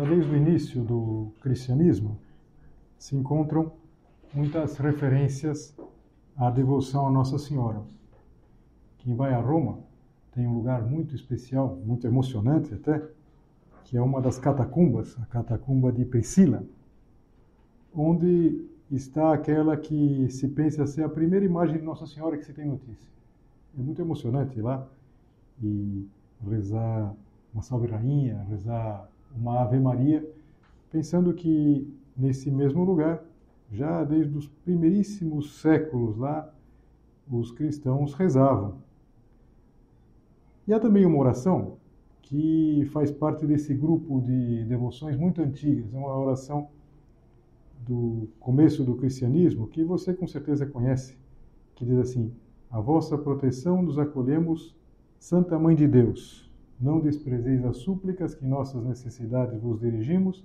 Já desde o início do cristianismo se encontram muitas referências à devoção à Nossa Senhora. Quem vai a Roma tem um lugar muito especial, muito emocionante até, que é uma das catacumbas, a catacumba de Priscila, onde está aquela que se pensa ser a primeira imagem de Nossa Senhora que se tem notícia. É muito emocionante ir lá e rezar uma Salve Rainha, rezar uma Ave Maria, pensando que nesse mesmo lugar, já desde os primeiríssimos séculos lá, os cristãos rezavam. E há também uma oração que faz parte desse grupo de devoções muito antigas, é uma oração do começo do cristianismo que você com certeza conhece, que diz assim: A vossa proteção nos acolhemos, Santa Mãe de Deus. Não desprezeis as súplicas que nossas necessidades vos dirigimos,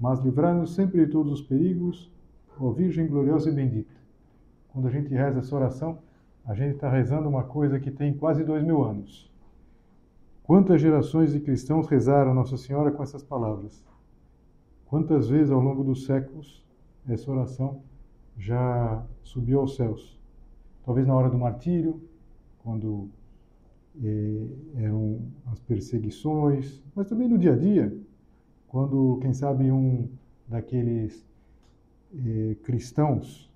mas livrai-nos sempre de todos os perigos, ó Virgem gloriosa e bendita. Quando a gente reza essa oração, a gente está rezando uma coisa que tem quase dois mil anos. Quantas gerações de cristãos rezaram Nossa Senhora com essas palavras? Quantas vezes ao longo dos séculos essa oração já subiu aos céus? Talvez na hora do martírio, quando eram as perseguições, mas também no dia a dia, quando, quem sabe, um daqueles eh, cristãos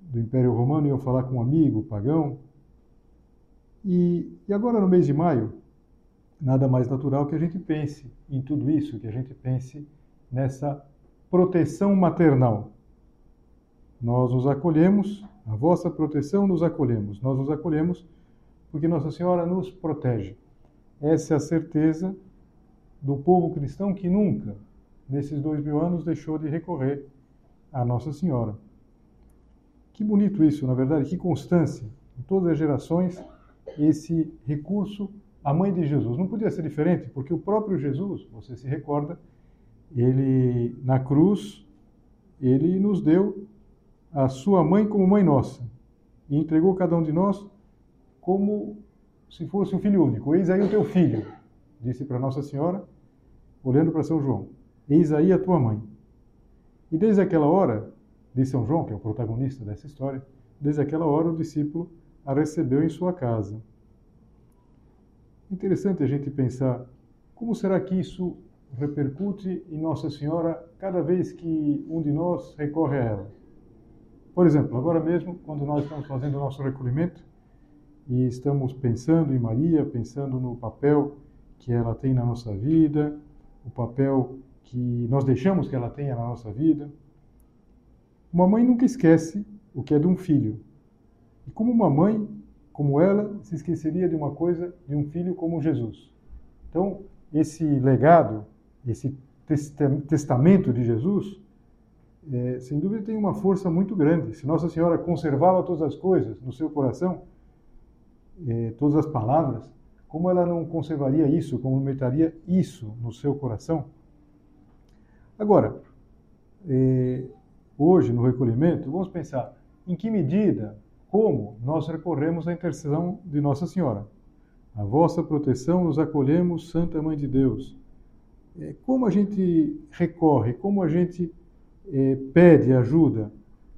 do Império Romano ia falar com um amigo pagão. E, e agora, no mês de maio, nada mais natural que a gente pense em tudo isso, que a gente pense nessa proteção maternal. Nós nos acolhemos, a vossa proteção nos acolhemos, nós nos acolhemos porque Nossa Senhora nos protege. Essa é a certeza do povo cristão que nunca, nesses dois mil anos, deixou de recorrer à Nossa Senhora. Que bonito isso, na verdade, que constância. Em todas as gerações, esse recurso à mãe de Jesus. Não podia ser diferente, porque o próprio Jesus, você se recorda, ele na cruz, ele nos deu a sua mãe como mãe nossa e entregou cada um de nós como se fosse um filho único. Eis aí o teu filho, disse para Nossa Senhora, olhando para São João. Eis aí a tua mãe. E desde aquela hora, de São João, que é o protagonista dessa história, desde aquela hora o discípulo a recebeu em sua casa. Interessante a gente pensar como será que isso repercute em Nossa Senhora cada vez que um de nós recorre a ela. Por exemplo, agora mesmo, quando nós estamos fazendo o nosso recolhimento, e estamos pensando em Maria, pensando no papel que ela tem na nossa vida, o papel que nós deixamos que ela tenha na nossa vida. Uma mãe nunca esquece o que é de um filho. E como uma mãe, como ela, se esqueceria de uma coisa de um filho como Jesus. Então, esse legado, esse testamento de Jesus, é, sem dúvida tem uma força muito grande. Se Nossa Senhora conservava todas as coisas no seu coração, eh, todas as palavras, como ela não conservaria isso, como metaria isso no seu coração? Agora, eh, hoje no recolhimento, vamos pensar em que medida, como nós recorremos à intercessão de Nossa Senhora. A vossa proteção nos acolhemos, Santa Mãe de Deus. Eh, como a gente recorre, como a gente eh, pede ajuda,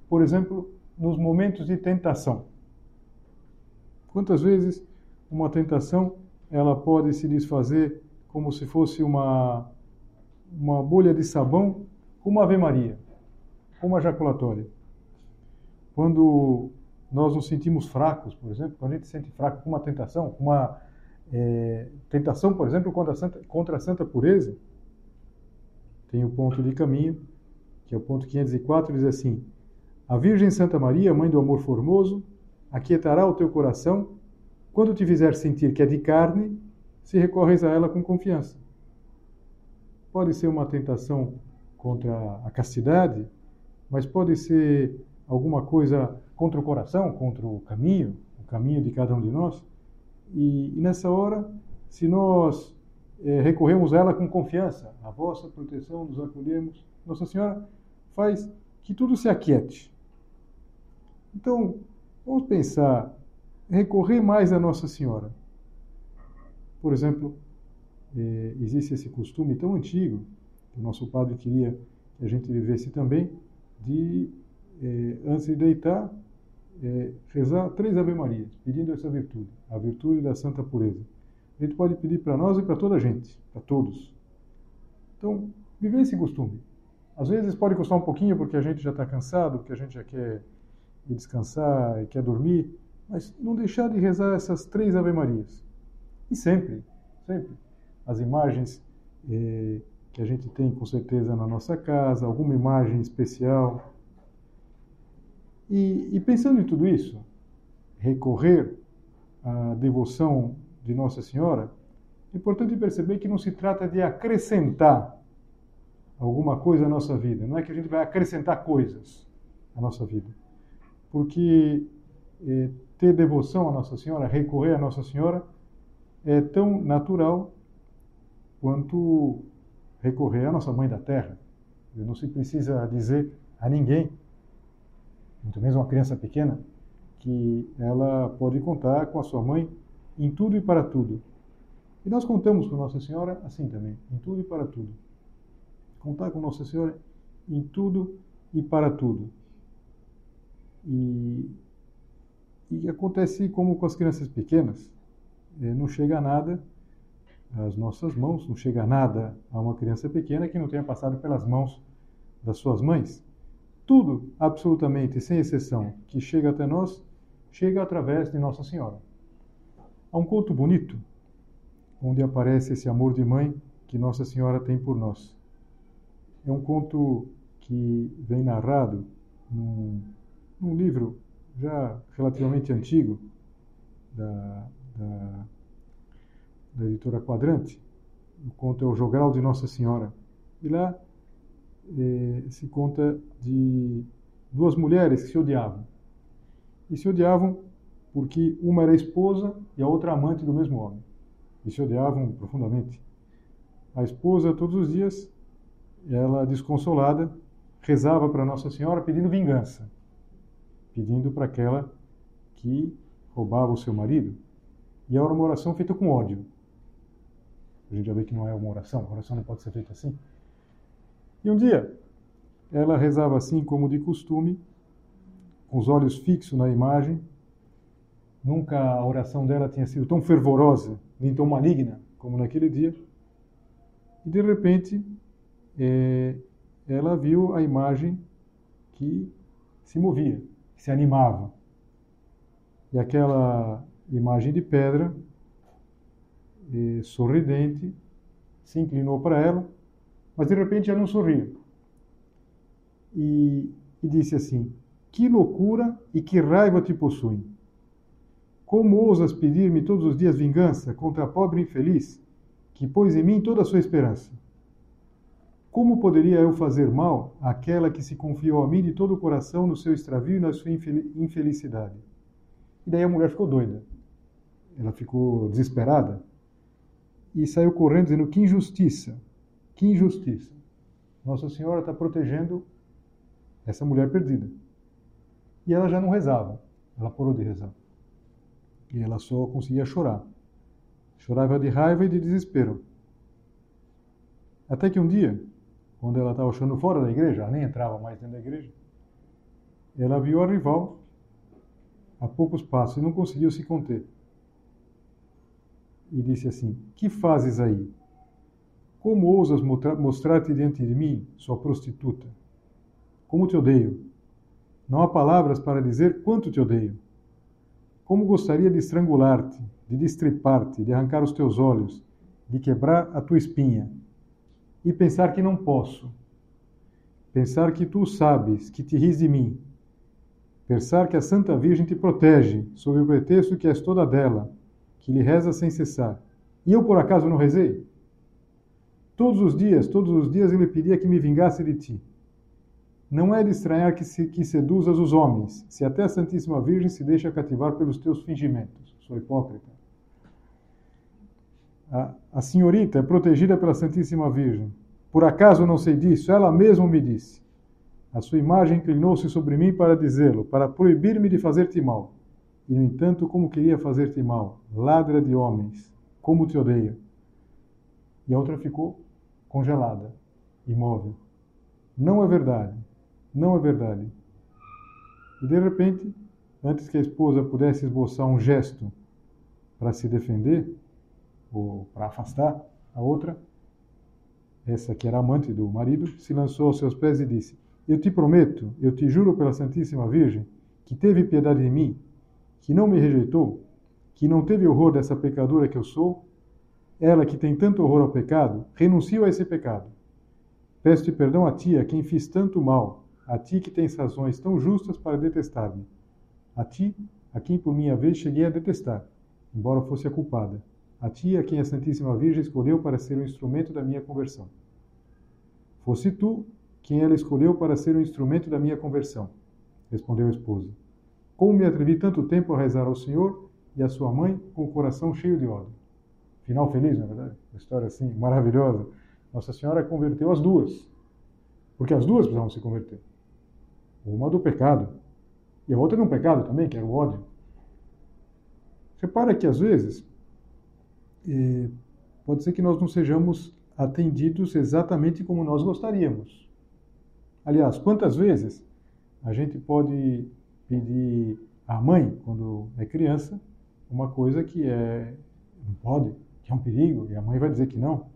por exemplo, nos momentos de tentação. Quantas vezes uma tentação ela pode se desfazer como se fosse uma, uma bolha de sabão, uma Ave Maria, uma jaculatória. Quando nós nos sentimos fracos, por exemplo, quando a gente se sente fraco com uma tentação, uma é, tentação, por exemplo, contra a, santa, contra a santa pureza, tem o ponto de caminho, que é o ponto 504, diz assim: A Virgem Santa Maria, Mãe do Amor Formoso, aquietará o teu coração quando te fizer sentir que é de carne, se recorres a ela com confiança. Pode ser uma tentação contra a castidade, mas pode ser alguma coisa contra o coração, contra o caminho, o caminho de cada um de nós. E, e nessa hora, se nós é, recorremos a ela com confiança, a vossa proteção nos acolhemos, Nossa Senhora faz que tudo se aquiete. Então, vamos pensar, recorrer mais a Nossa Senhora. Por exemplo, é, existe esse costume tão antigo, que o nosso padre queria que a gente vivesse também, de, é, antes de deitar, é, rezar três Ave-Marias, pedindo essa virtude, a virtude da santa pureza. A gente pode pedir para nós e para toda a gente, para todos. Então, viver esse costume. Às vezes pode custar um pouquinho porque a gente já está cansado, porque a gente já quer ir descansar e quer dormir, mas não deixar de rezar essas três Ave-Marias. E sempre, sempre. As imagens eh, que a gente tem com certeza na nossa casa, alguma imagem especial, e, e pensando em tudo isso, recorrer à devoção de Nossa Senhora, é importante perceber que não se trata de acrescentar alguma coisa à nossa vida. Não é que a gente vai acrescentar coisas à nossa vida. Porque é, ter devoção à Nossa Senhora, recorrer à Nossa Senhora, é tão natural quanto recorrer à nossa Mãe da Terra. Não se precisa dizer a ninguém muito menos uma criança pequena, que ela pode contar com a sua mãe em tudo e para tudo. E nós contamos com Nossa Senhora assim também, em tudo e para tudo. Contar com Nossa Senhora em tudo e para tudo. E, e acontece como com as crianças pequenas, é, não chega nada às nossas mãos, não chega nada a uma criança pequena que não tenha passado pelas mãos das suas mães. Tudo, absolutamente, sem exceção, que chega até nós, chega através de Nossa Senhora. Há um conto bonito, onde aparece esse amor de mãe que Nossa Senhora tem por nós. É um conto que vem narrado num, num livro já relativamente antigo, da, da, da editora Quadrante. O conto é O Jogral de Nossa Senhora. E lá eh, se conta de duas mulheres que se odiavam. E se odiavam porque uma era esposa e a outra amante do mesmo homem. E se odiavam profundamente. A esposa, todos os dias, ela desconsolada, rezava para Nossa Senhora pedindo vingança, pedindo para aquela que roubava o seu marido. E era uma oração feita com ódio. A gente já vê que não é uma oração, a oração não pode ser feita assim. E um dia, ela rezava assim como de costume, com os olhos fixos na imagem. Nunca a oração dela tinha sido tão fervorosa, nem tão maligna como naquele dia. E de repente, é, ela viu a imagem que se movia, se animava. E aquela imagem de pedra, sorridente, se inclinou para ela mas de repente ela não sorriu. E, e disse assim: Que loucura e que raiva te possuem! Como ousas pedir-me todos os dias vingança contra a pobre infeliz que pôs em mim toda a sua esperança? Como poderia eu fazer mal àquela que se confiou a mim de todo o coração no seu extravio e na sua infelicidade? E daí a mulher ficou doida. Ela ficou desesperada e saiu correndo dizendo: Que injustiça! Que injustiça. Nossa Senhora está protegendo essa mulher perdida. E ela já não rezava. Ela parou de rezar. E ela só conseguia chorar. Chorava de raiva e de desespero. Até que um dia, quando ela estava chorando fora da igreja, ela nem entrava mais dentro da igreja, ela viu a rival a poucos passos e não conseguiu se conter. E disse assim: Que fazes aí? Como ousas mostrar-te diante de mim, sua prostituta? Como te odeio! Não há palavras para dizer quanto te odeio. Como gostaria de estrangular-te, de destripar-te, de arrancar os teus olhos, de quebrar a tua espinha. E pensar que não posso. Pensar que tu sabes, que te ris de mim. Pensar que a Santa Virgem te protege, sob o pretexto que és toda dela, que lhe reza sem cessar. E eu por acaso não rezei? Todos os dias, todos os dias eu lhe pedia que me vingasse de ti. Não é de estranhar que, se, que seduzas os homens, se até a Santíssima Virgem se deixa cativar pelos teus fingimentos. Sou hipócrita. A, a senhorita é protegida pela Santíssima Virgem. Por acaso não sei disso? Ela mesma me disse. A sua imagem inclinou-se sobre mim para dizê-lo, para proibir-me de fazer-te mal. E, no entanto, como queria fazer-te mal, ladra de homens, como te odeio. E a outra ficou congelada, imóvel. Não é verdade. Não é verdade. E de repente, antes que a esposa pudesse esboçar um gesto para se defender, para afastar a outra, essa que era amante do marido, se lançou aos seus pés e disse: Eu te prometo, eu te juro pela Santíssima Virgem, que teve piedade de mim, que não me rejeitou, que não teve horror dessa pecadora que eu sou, ela que tem tanto horror ao pecado, renunciou a esse pecado. Peço-te perdão a ti, a quem fiz tanto mal, a ti que tens razões tão justas para detestar-me, a ti, a quem por minha vez cheguei a detestar, embora fosse a culpada, a ti a quem a Santíssima Virgem escolheu para ser o instrumento da minha conversão. Fosse tu quem ela escolheu para ser o instrumento da minha conversão, respondeu a esposa. Como me atrevi tanto tempo a rezar ao Senhor e à sua mãe com o coração cheio de ódio. Final feliz, na é verdade? Uma história assim, maravilhosa. Nossa Senhora converteu as duas, porque as duas precisavam se converter. Uma do pecado. E a outra de um pecado também, que era o ódio. Repara que às vezes eh, pode ser que nós não sejamos atendidos exatamente como nós gostaríamos. Aliás, quantas vezes a gente pode pedir à mãe, quando é criança, uma coisa que é não pode, que é um perigo, e a mãe vai dizer que não.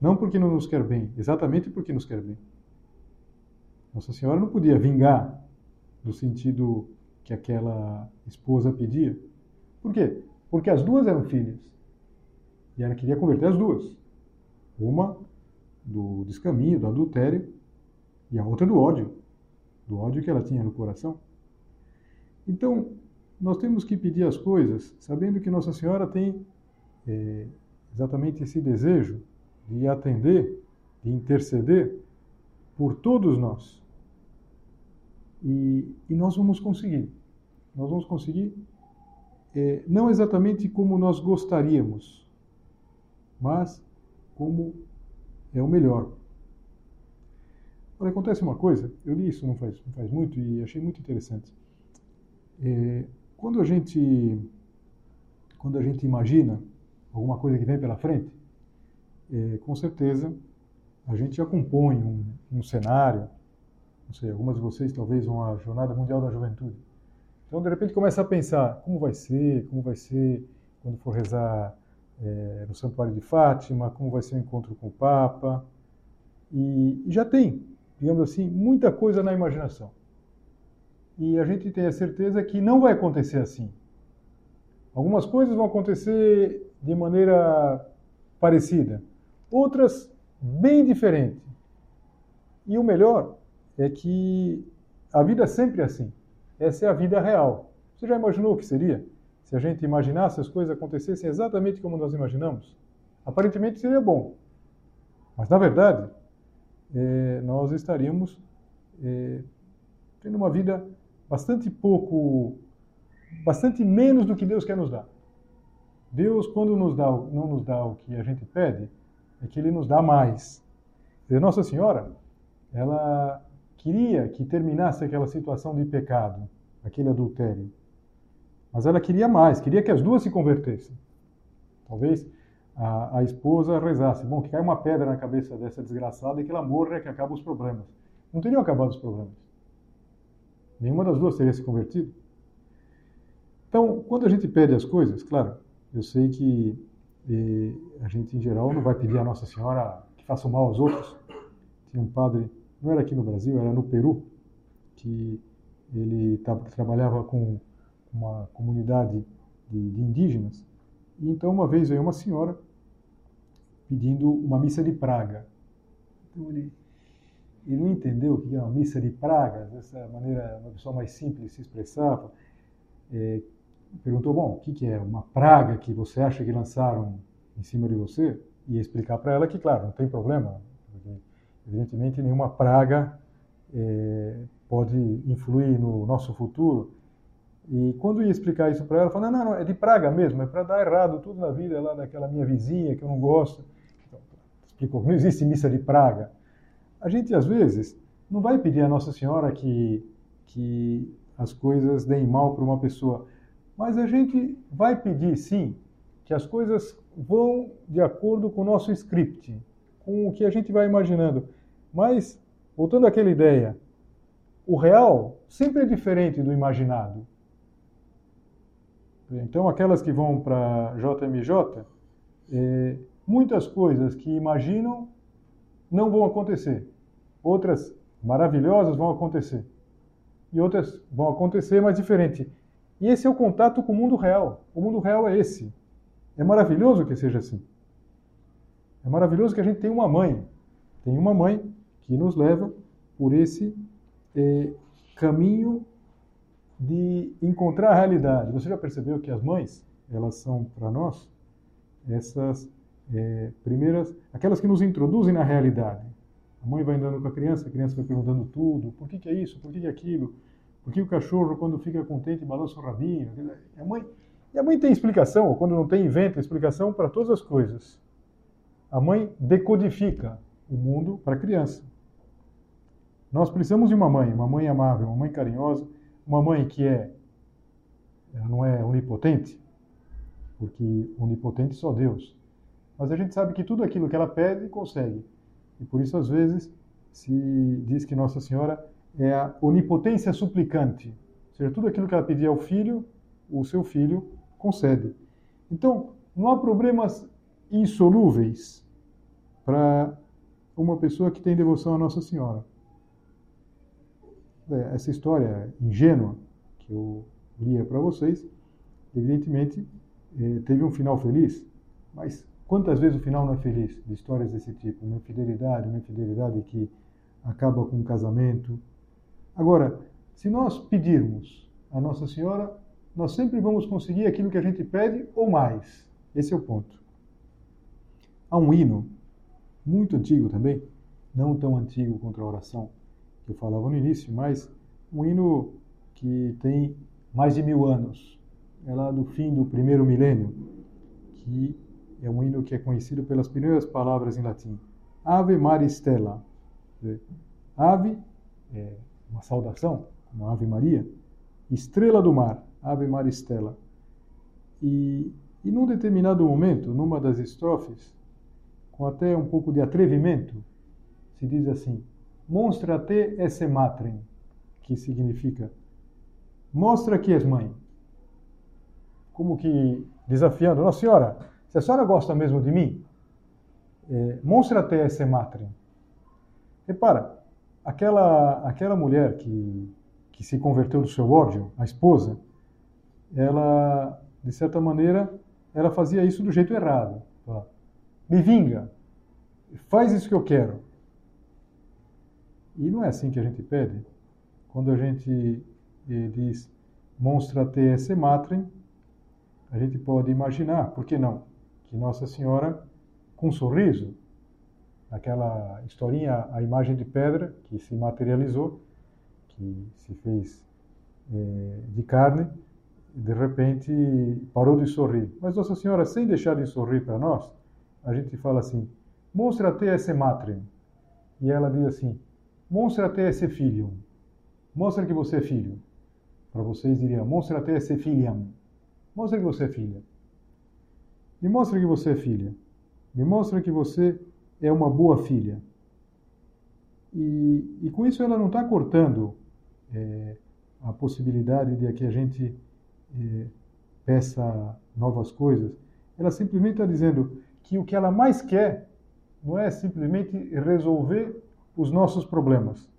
Não porque não nos quer bem, exatamente porque nos quer bem. Nossa Senhora não podia vingar no sentido que aquela esposa pedia. Por quê? Porque as duas eram filhas. E ela queria converter as duas. Uma do descaminho, do adultério, e a outra do ódio. Do ódio que ela tinha no coração. Então, nós temos que pedir as coisas sabendo que Nossa Senhora tem é, exatamente esse desejo de atender, de interceder por todos nós. E, e nós vamos conseguir. Nós vamos conseguir, é, não exatamente como nós gostaríamos, mas como é o melhor. Olha, acontece uma coisa, eu li isso não faz, não faz muito e achei muito interessante. É, quando a gente quando a gente imagina alguma coisa que vem pela frente, é, com certeza a gente já compõe um, um cenário, não sei, algumas de vocês talvez à Jornada Mundial da Juventude. Então, de repente, começa a pensar como vai ser, como vai ser quando for rezar é, no Santuário de Fátima, como vai ser o encontro com o Papa. E, e já tem, digamos assim, muita coisa na imaginação. E a gente tem a certeza que não vai acontecer assim. Algumas coisas vão acontecer de maneira parecida, outras bem diferente. E o melhor é que a vida é sempre assim. Essa é a vida real. Você já imaginou o que seria se a gente imaginasse as coisas acontecessem exatamente como nós imaginamos? Aparentemente seria bom. Mas, na verdade, é, nós estaríamos é, tendo uma vida bastante pouco, bastante menos do que Deus quer nos dar. Deus, quando nos dá, não nos dá o que a gente pede, é que Ele nos dá mais. Dizer, Nossa Senhora, ela queria que terminasse aquela situação de pecado, aquele adultério. Mas ela queria mais, queria que as duas se convertessem. Talvez a, a esposa rezasse, bom, que caia uma pedra na cabeça dessa desgraçada e que ela morra, que acaba os problemas. Não teriam acabado os problemas. Nenhuma das duas teria se convertido. Então, quando a gente pede as coisas, claro, eu sei que eh, a gente, em geral, não vai pedir a Nossa Senhora que faça mal aos outros. Tinha um padre, não era aqui no Brasil, era no Peru, que ele trabalhava com uma comunidade de, de indígenas. E então, uma vez veio uma senhora pedindo uma missa de praga. Então, ele, ele não entendeu o que era uma missa de praga, dessa maneira, uma pessoa mais simples se expressava. É, perguntou, bom, o que, que é uma praga que você acha que lançaram em cima de você? E explicar para ela que, claro, não tem problema, evidentemente nenhuma praga é, pode influir no nosso futuro. E quando ia explicar isso para ela, falou, não, não, é de praga mesmo, é para dar errado tudo na vida lá daquela minha vizinha que eu não gosto. Então, explicou, não existe missa de praga. A gente, às vezes, não vai pedir a Nossa Senhora que, que as coisas deem mal para uma pessoa, mas a gente vai pedir, sim, que as coisas vão de acordo com o nosso script, com o que a gente vai imaginando. Mas, voltando àquela ideia, o real sempre é diferente do imaginado. Então, aquelas que vão para JMJ, é, muitas coisas que imaginam não vão acontecer. Outras maravilhosas vão acontecer. E outras vão acontecer, mas diferente. E esse é o contato com o mundo real. O mundo real é esse. É maravilhoso que seja assim. É maravilhoso que a gente tenha uma mãe. Tem uma mãe que nos leva por esse é, caminho de encontrar a realidade. Você já percebeu que as mães, elas são para nós essas é, primeiras, aquelas que nos introduzem na realidade. A mãe vai andando com a criança, a criança vai perguntando tudo: por que, que é isso, por que, que é aquilo, por que o cachorro, quando fica contente, balança o rabinho. A mãe, e a mãe tem explicação, ou quando não tem, inventa explicação para todas as coisas. A mãe decodifica o mundo para a criança. Nós precisamos de uma mãe, uma mãe amável, uma mãe carinhosa, uma mãe que é, ela não é onipotente, porque onipotente só Deus. Mas a gente sabe que tudo aquilo que ela pede, consegue. E por isso, às vezes, se diz que Nossa Senhora é a onipotência suplicante. Ou seja, tudo aquilo que ela pedir ao filho, o seu filho concede. Então, não há problemas insolúveis para uma pessoa que tem devoção a Nossa Senhora. É, essa história ingênua que eu lia para vocês, evidentemente eh, teve um final feliz, mas quantas vezes o final não é feliz de histórias desse tipo? Uma infidelidade, uma infidelidade que acaba com um casamento. Agora, se nós pedirmos a Nossa Senhora, nós sempre vamos conseguir aquilo que a gente pede ou mais. Esse é o ponto. Há um hino muito antigo também, não tão antigo contra a oração, que eu falava no início, mas um hino que tem mais de mil anos. É lá do fim do primeiro milênio, que é um hino que é conhecido pelas primeiras palavras em latim. Ave Maria Stella. Ave é uma saudação, uma Ave Maria. Estrela do mar, Ave Maria Stella. E, e num determinado momento, numa das estrofes, com até um pouco de atrevimento, se diz assim: Mostra-te esse matrem, que significa mostra que és mãe. Como que desafiando, Nossa Senhora, se a senhora gosta mesmo de mim, é, mostra-te esse matrem. Repara, aquela, aquela mulher que, que se converteu do seu ódio, a esposa, ela, de certa maneira, ela fazia isso do jeito errado. Me vinga, faz isso que eu quero. E não é assim que a gente pede. Quando a gente eh, diz monstra te esse matrem, a gente pode imaginar, por que não, que Nossa Senhora, com um sorriso, aquela historinha, a imagem de pedra que se materializou, que se fez eh, de carne, de repente parou de sorrir. Mas Nossa Senhora, sem deixar de sorrir para nós, a gente fala assim: mostra-te esse matrem. E ela diz assim: Mostra até esse filho. Mostra que você é filho. Para vocês diria, mostra até esse filham. Mostra que você é filha. Me mostra que você é filha. Me mostra que você é uma boa filha. E, e com isso ela não está cortando é, a possibilidade de que a gente eh, peça novas coisas. Ela simplesmente está dizendo que o que ela mais quer não é simplesmente resolver os nossos problemas.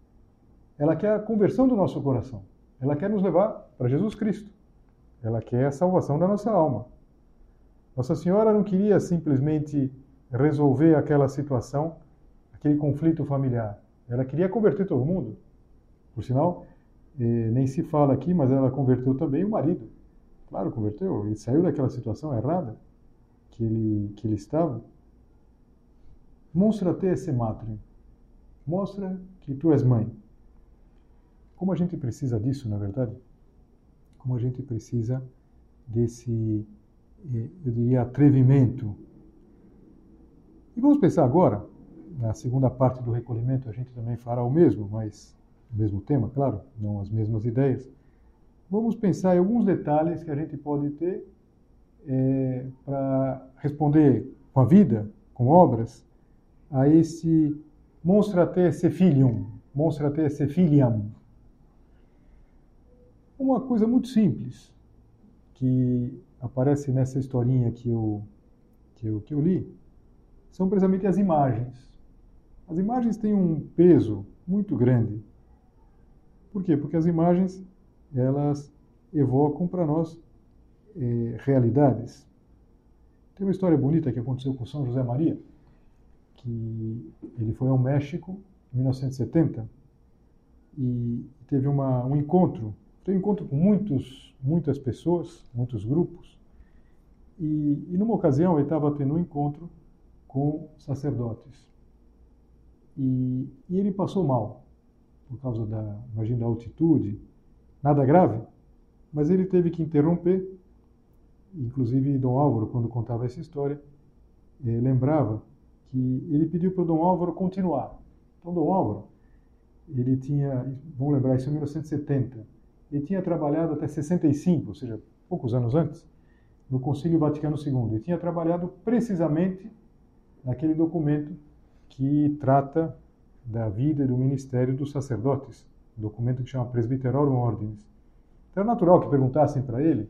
Ela quer a conversão do nosso coração. Ela quer nos levar para Jesus Cristo. Ela quer a salvação da nossa alma. Nossa Senhora não queria simplesmente resolver aquela situação, aquele conflito familiar. Ela queria converter todo mundo. Por sinal, eh, nem se fala aqui, mas ela converteu também o marido. Claro, converteu. Ele saiu daquela situação errada que ele, que ele estava. Mostra-te esse matri. Mostra que tu és mãe. Como a gente precisa disso, na verdade? Como a gente precisa desse, eh, eu diria, atrevimento. E vamos pensar agora, na segunda parte do recolhimento, a gente também fará o mesmo, mas o mesmo tema, claro, não as mesmas ideias. Vamos pensar em alguns detalhes que a gente pode ter é, para responder com a vida, com obras, a esse monstrate se filium, monstrate se filiam, uma coisa muito simples que aparece nessa historinha que eu, que eu, que eu li são precisamente as imagens. As imagens têm um peso muito grande. Por quê? Porque as imagens elas evocam para nós eh, realidades. Tem uma história bonita que aconteceu com São José Maria, que ele foi ao México em 1970 e teve uma, um encontro tenho encontro com muitos, muitas pessoas, muitos grupos, e, e numa ocasião ele estava tendo um encontro com sacerdotes. E, e, ele passou mal, por causa da, imagina, da altitude, nada grave, mas ele teve que interromper. Inclusive, Dom Álvaro, quando contava essa história, eh, lembrava que ele pediu para o Dom Álvaro continuar. Então, Dom Álvaro, ele tinha, vamos lembrar, isso em 1970, ele tinha trabalhado até 65, ou seja, poucos anos antes, no Concílio Vaticano II. Ele tinha trabalhado precisamente naquele documento que trata da vida e do ministério dos sacerdotes, um documento que chama Presbyterorum Ordinis. Então é natural que perguntassem para ele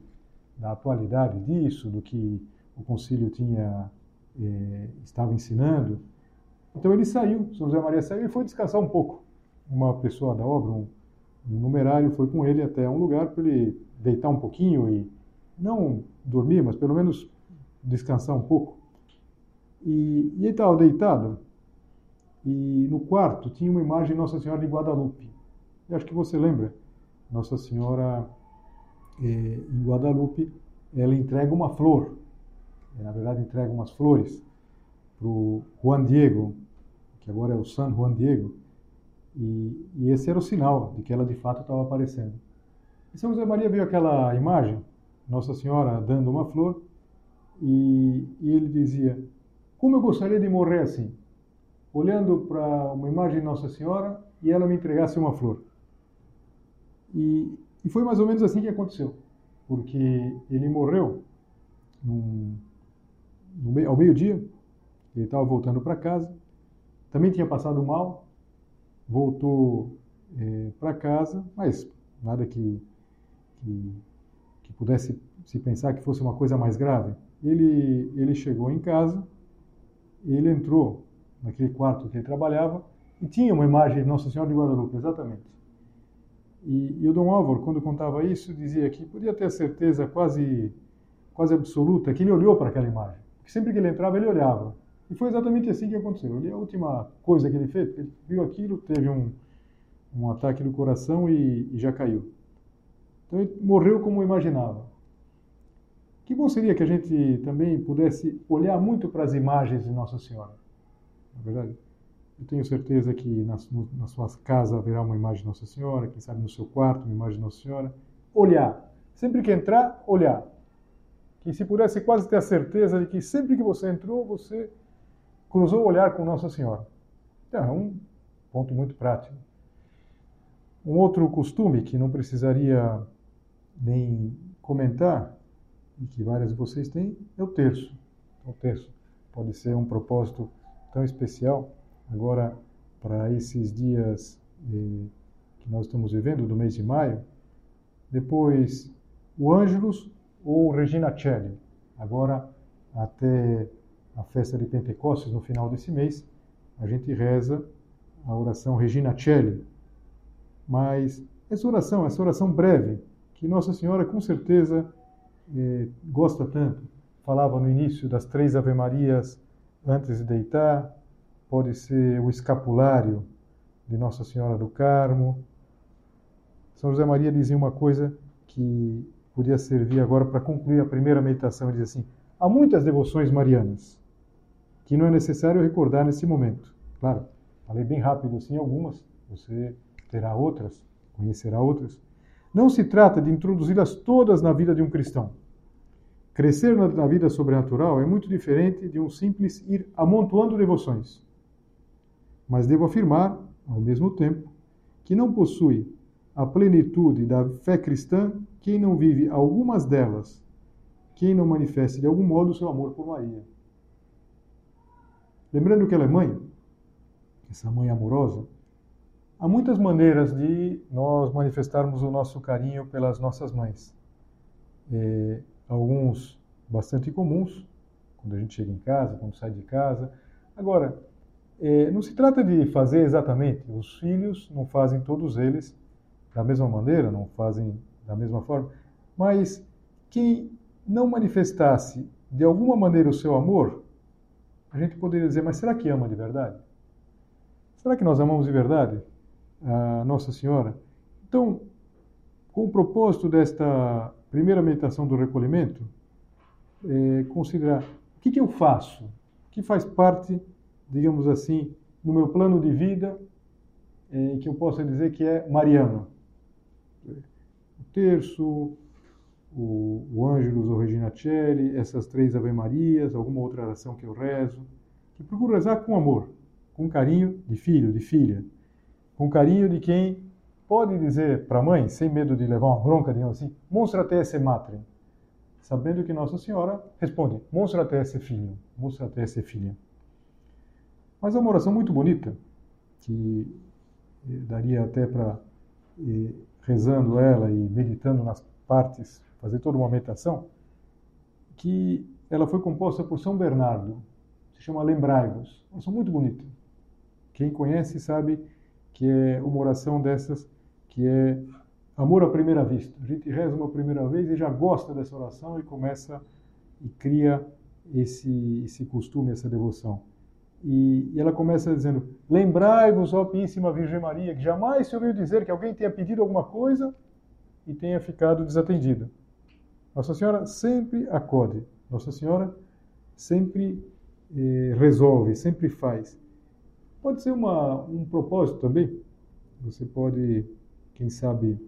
da atualidade disso, do que o concílio tinha eh, estava ensinando. Então ele saiu, São José Maria saiu e foi descansar um pouco. Uma pessoa da obra, um o numerário foi com ele até um lugar para ele deitar um pouquinho e não dormir, mas pelo menos descansar um pouco. E, e ele estava deitado e no quarto tinha uma imagem de Nossa Senhora de Guadalupe. Eu acho que você lembra. Nossa Senhora eh, em Guadalupe, ela entrega uma flor. Na verdade, entrega umas flores para o Juan Diego, que agora é o San Juan Diego, e, e, esse era o sinal de que ela de fato estava aparecendo. E São José Maria viu aquela imagem, Nossa Senhora dando uma flor, e, e ele dizia: Como eu gostaria de morrer assim, olhando para uma imagem de Nossa Senhora e ela me entregasse uma flor. E, e foi mais ou menos assim que aconteceu, porque ele morreu num, no, ao meio-dia, ele estava voltando para casa, também tinha passado mal, voltou é, para casa, mas nada que, que, que, pudesse se pensar que fosse uma coisa mais grave. Ele, ele chegou em casa, ele entrou naquele quarto que ele trabalhava e tinha uma imagem de Nossa Senhora de Guadalupe, exatamente. E, e o Dom Álvaro, quando contava isso, dizia que podia ter a certeza quase, quase absoluta que ele olhou para aquela imagem. Porque sempre que ele entrava, ele olhava. E foi exatamente assim que aconteceu. Ele, a última coisa que ele fez, ele viu aquilo, teve um, um ataque no coração e, e já caiu. Então ele morreu como imaginava. Que bom seria que a gente também pudesse olhar muito para as imagens de Nossa Senhora. Na verdade, eu tenho certeza que na, na sua casa haverá uma imagem de Nossa Senhora, quem sabe no seu quarto uma imagem de Nossa Senhora. Olhar. Sempre que entrar, olhar. Que se pudesse quase ter a certeza de que sempre que você entrou, você cruzou o olhar com Nossa Senhora. Então, é um ponto muito prático. Um outro costume que não precisaria nem comentar, e que várias de vocês têm, é o terço. O terço pode ser um propósito tão especial agora para esses dias eh, que nós estamos vivendo, do mês de maio. Depois o Ângelus ou Regina Celli. Agora, até a festa de Pentecostes, no final desse mês, a gente reza a oração Regina Celli. Mas essa oração, essa oração breve, que Nossa Senhora com certeza eh, gosta tanto, falava no início das três Ave-Marias antes de deitar, pode ser o escapulário de Nossa Senhora do Carmo. São José Maria dizia uma coisa que podia servir agora para concluir a primeira meditação. Ele diz assim: há muitas devoções marianas que não é necessário recordar nesse momento. Claro, falei bem rápido assim algumas, você terá outras, conhecerá outras. Não se trata de introduzi-las todas na vida de um cristão. Crescer na vida sobrenatural é muito diferente de um simples ir amontoando devoções. Mas devo afirmar, ao mesmo tempo, que não possui a plenitude da fé cristã quem não vive algumas delas, quem não manifeste de algum modo o seu amor por Maria. Lembrando que ela é mãe, essa mãe amorosa, há muitas maneiras de nós manifestarmos o nosso carinho pelas nossas mães. É, alguns bastante comuns, quando a gente chega em casa, quando sai de casa. Agora, é, não se trata de fazer exatamente, os filhos não fazem todos eles da mesma maneira, não fazem da mesma forma, mas quem não manifestasse de alguma maneira o seu amor, a gente poderia dizer, mas será que ama de verdade? Será que nós amamos de verdade a Nossa Senhora? Então, com o propósito desta primeira meditação do recolhimento, é, considerar o que, que eu faço, o que faz parte, digamos assim, no meu plano de vida, é, que eu possa dizer que é mariano terço, o, o Ângelus ou Regina Celli, essas três Ave Marias, alguma outra oração que eu rezo, que procuro rezar com amor, com carinho de filho, de filha, com carinho de quem pode dizer para a mãe, sem medo de levar uma bronca, digamos assim, monstrate esse matrem, sabendo que Nossa Senhora responde, monstrate esse filho, monstrate esse filha. Mas é uma oração muito bonita, que daria até para rezando ela e meditando nas partes, fazer toda uma meditação, que ela foi composta por São Bernardo, se chama Lembrai-vos. Uma oração muito bonita. Quem conhece sabe que é uma oração dessas que é amor à primeira vista. A gente reza uma primeira vez e já gosta dessa oração e começa e cria esse, esse costume, essa devoção. E, e ela começa dizendo: Lembrai-vos, ó Píssima Virgem Maria, que jamais se ouviu dizer que alguém tenha pedido alguma coisa e tenha ficado desatendido. Nossa Senhora sempre acode, Nossa Senhora sempre eh, resolve, sempre faz. Pode ser uma, um propósito também. Você pode, quem sabe,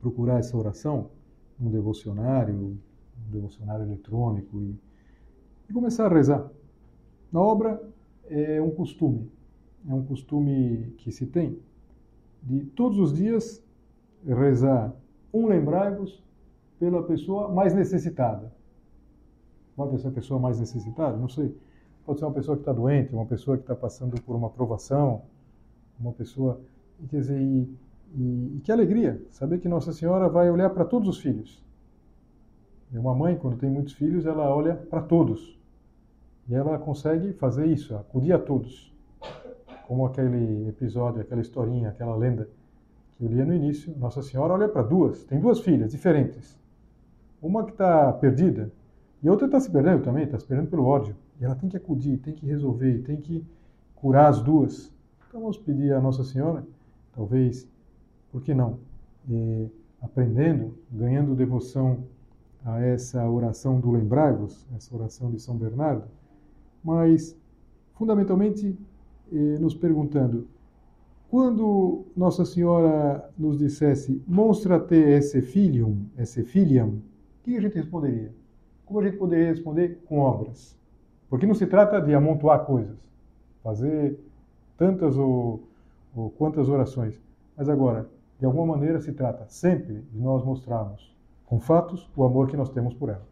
procurar essa oração num devocionário, um devocionário eletrônico e, e começar a rezar. Na obra é um costume, é um costume que se tem de todos os dias rezar um lembrai-vos pela pessoa mais necessitada. Pode ser a pessoa mais necessitada? Não sei. Pode ser uma pessoa que está doente, uma pessoa que está passando por uma provação, uma pessoa. Quer dizer, e, e, e que alegria saber que Nossa Senhora vai olhar para todos os filhos. Uma mãe, quando tem muitos filhos, ela olha para todos. E ela consegue fazer isso, acudir a todos. Como aquele episódio, aquela historinha, aquela lenda que eu lia no início. Nossa Senhora olha para duas, tem duas filhas diferentes. Uma que está perdida e outra está se perdendo também, está se perdendo pelo ódio. E ela tem que acudir, tem que resolver, tem que curar as duas. Então vamos pedir a Nossa Senhora, talvez, por que não? E, aprendendo, ganhando devoção a essa oração do Lembrai-vos, essa oração de São Bernardo, mas fundamentalmente eh, nos perguntando: quando Nossa Senhora nos dissesse monstrate esse filium, esse filium, o que a gente responderia? Como a gente poderia responder? Com obras. Porque não se trata de amontoar coisas, fazer tantas ou, ou quantas orações. Mas agora, de alguma maneira, se trata sempre de nós mostrarmos com fatos o amor que nós temos por ela.